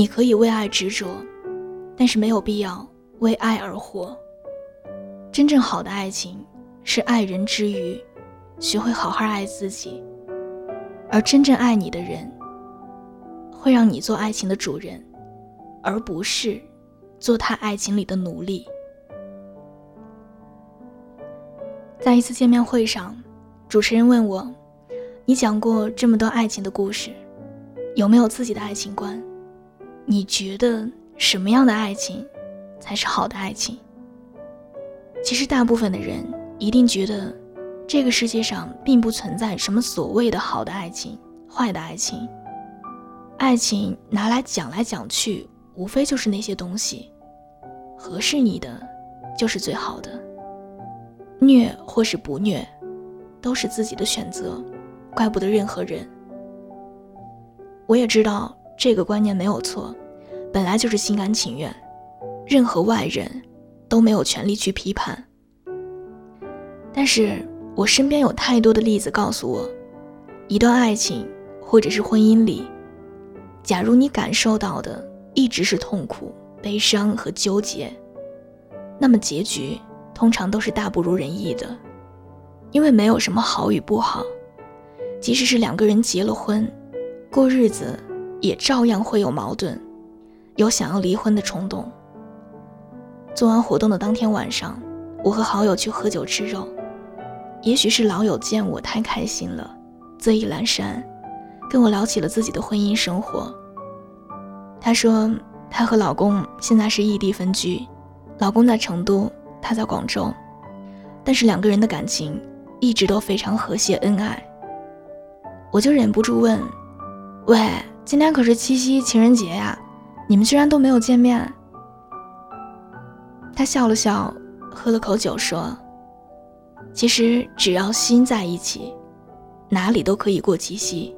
你可以为爱执着，但是没有必要为爱而活。真正好的爱情是爱人之余，学会好好爱自己。而真正爱你的人，会让你做爱情的主人，而不是做他爱情里的奴隶。在一次见面会上，主持人问我：“你讲过这么多爱情的故事，有没有自己的爱情观？你觉得什么样的爱情才是好的爱情？”其实，大部分的人一定觉得。这个世界上并不存在什么所谓的好的爱情、坏的爱情。爱情拿来讲来讲去，无非就是那些东西，合适你的就是最好的。虐或是不虐，都是自己的选择，怪不得任何人。我也知道这个观念没有错，本来就是心甘情愿，任何外人都没有权利去批判。但是。我身边有太多的例子告诉我，一段爱情或者是婚姻里，假如你感受到的一直是痛苦、悲伤和纠结，那么结局通常都是大不如人意的，因为没有什么好与不好，即使是两个人结了婚，过日子也照样会有矛盾，有想要离婚的冲动。做完活动的当天晚上，我和好友去喝酒吃肉。也许是老友见我太开心了，醉意阑珊，跟我聊起了自己的婚姻生活。她说，她和老公现在是异地分居，老公在成都，她在广州，但是两个人的感情一直都非常和谐恩爱。我就忍不住问：“喂，今天可是七夕情人节呀，你们居然都没有见面？”他笑了笑，喝了口酒说。其实只要心在一起，哪里都可以过七夕。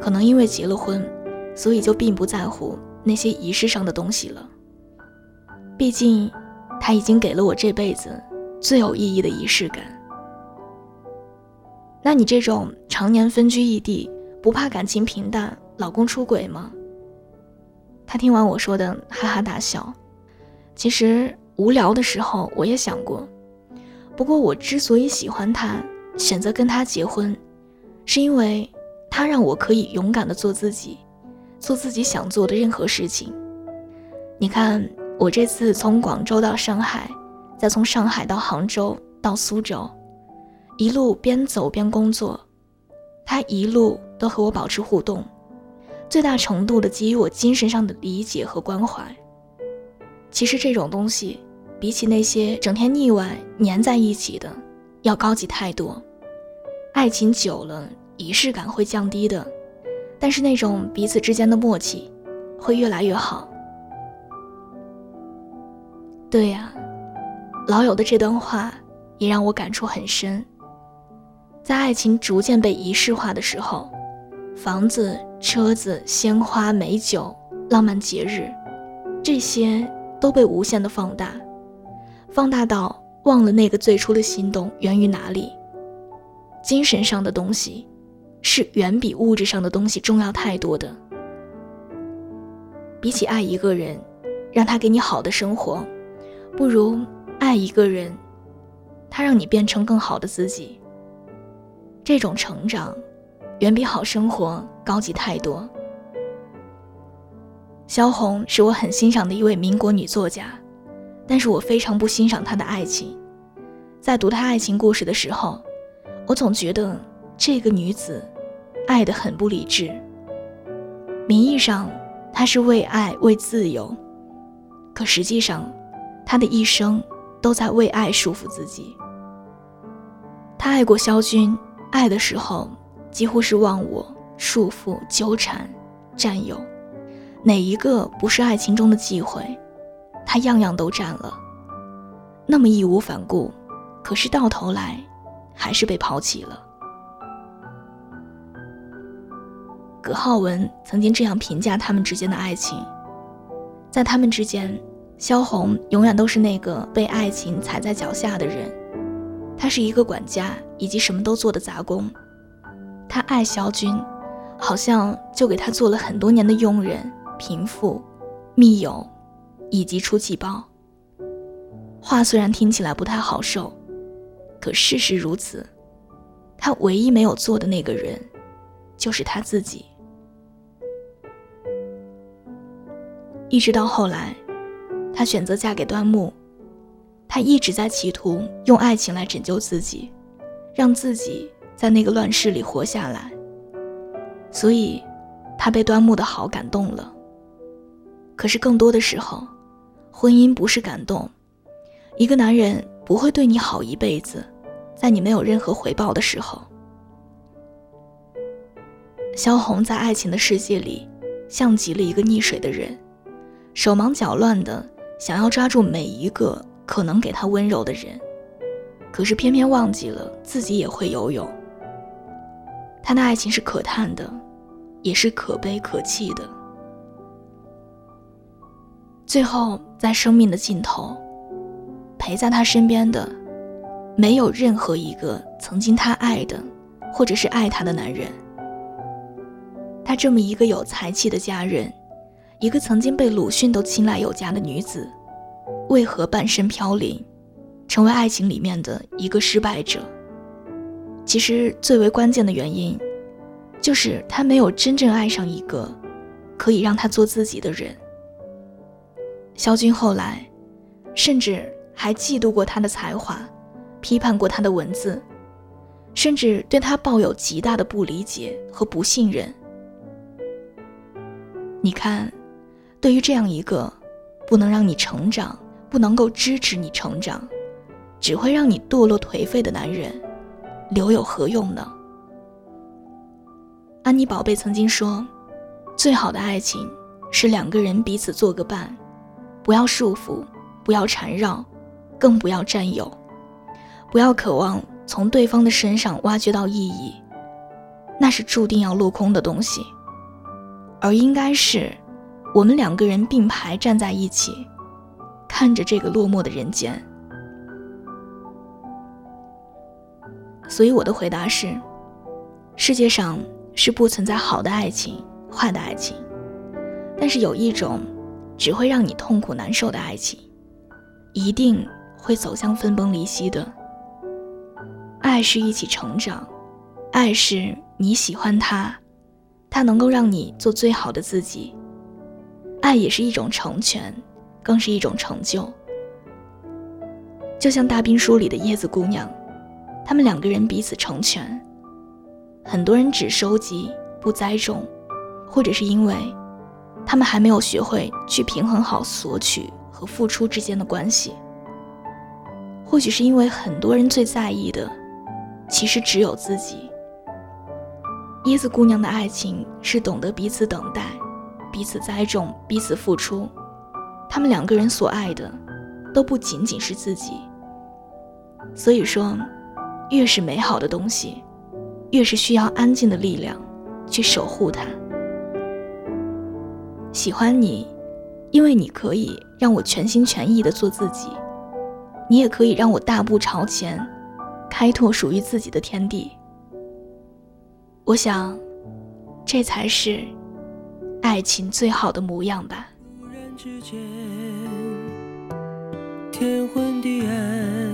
可能因为结了婚，所以就并不在乎那些仪式上的东西了。毕竟，他已经给了我这辈子最有意义的仪式感。那你这种常年分居异地，不怕感情平淡，老公出轨吗？他听完我说的，哈哈大笑。其实无聊的时候，我也想过。不过，我之所以喜欢他，选择跟他结婚，是因为他让我可以勇敢的做自己，做自己想做的任何事情。你看，我这次从广州到上海，再从上海到杭州到苏州，一路边走边工作，他一路都和我保持互动，最大程度的给予我精神上的理解和关怀。其实这种东西。比起那些整天腻歪粘在一起的，要高级太多。爱情久了，仪式感会降低的，但是那种彼此之间的默契，会越来越好。对呀，老友的这段话也让我感触很深。在爱情逐渐被仪式化的时候，房子、车子、鲜花、美酒、浪漫节日，这些都被无限的放大。放大到忘了那个最初的心动源于哪里。精神上的东西，是远比物质上的东西重要太多的。比起爱一个人，让他给你好的生活，不如爱一个人，他让你变成更好的自己。这种成长，远比好生活高级太多。萧红是我很欣赏的一位民国女作家。但是我非常不欣赏她的爱情，在读她爱情故事的时候，我总觉得这个女子爱得很不理智。名义上她是为爱为自由，可实际上，她的一生都在为爱束缚自己。她爱过萧军，爱的时候几乎是忘我、束缚、纠缠、占有，哪一个不是爱情中的忌讳？他样样都占了，那么义无反顾，可是到头来，还是被抛弃了。葛浩文曾经这样评价他们之间的爱情：在他们之间，萧红永远都是那个被爱情踩在脚下的人，他是一个管家以及什么都做的杂工。他爱萧军，好像就给他做了很多年的佣人、贫富、密友以及出气包。话虽然听起来不太好受，可事实如此。他唯一没有做的那个人，就是他自己。一直到后来，他选择嫁给端木，她一直在企图用爱情来拯救自己，让自己在那个乱世里活下来。所以，他被端木的好感动了。可是更多的时候，婚姻不是感动，一个男人不会对你好一辈子，在你没有任何回报的时候。萧红在爱情的世界里，像极了一个溺水的人。手忙脚乱的想要抓住每一个可能给他温柔的人，可是偏偏忘记了自己也会游泳。他的爱情是可叹的，也是可悲可泣的。最后，在生命的尽头，陪在他身边的，没有任何一个曾经他爱的，或者是爱他的男人。他这么一个有才气的家人。一个曾经被鲁迅都青睐有加的女子，为何半生飘零，成为爱情里面的一个失败者？其实最为关键的原因，就是他没有真正爱上一个可以让他做自己的人。肖军后来，甚至还嫉妒过他的才华，批判过他的文字，甚至对他抱有极大的不理解和不信任。你看。对于这样一个不能让你成长、不能够支持你成长、只会让你堕落颓废的男人，留有何用呢？安妮宝贝曾经说：“最好的爱情是两个人彼此做个伴，不要束缚，不要缠绕，更不要占有，不要渴望从对方的身上挖掘到意义，那是注定要落空的东西，而应该是。”我们两个人并排站在一起，看着这个落寞的人间。所以我的回答是：世界上是不存在好的爱情、坏的爱情，但是有一种只会让你痛苦难受的爱情，一定会走向分崩离析的。爱是一起成长，爱是你喜欢他，他能够让你做最好的自己。爱也是一种成全，更是一种成就。就像大兵书里的叶子姑娘，他们两个人彼此成全。很多人只收集不栽种，或者是因为他们还没有学会去平衡好索取和付出之间的关系。或许是因为很多人最在意的，其实只有自己。椰子姑娘的爱情是懂得彼此等待。彼此栽种，彼此付出，他们两个人所爱的，都不仅仅是自己。所以说，越是美好的东西，越是需要安静的力量去守护它。喜欢你，因为你可以让我全心全意的做自己，你也可以让我大步朝前，开拓属于自己的天地。我想，这才是。爱情最好的模样吧突然之间天昏地暗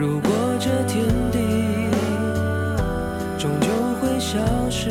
如果这天地终究会消失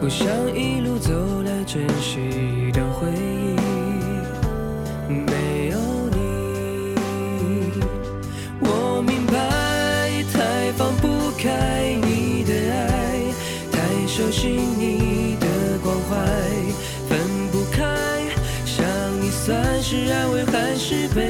不想一路走来珍惜的回忆。没有你我明白太放不开你的爱太熟悉你的关怀分不开想你算是安慰还是悲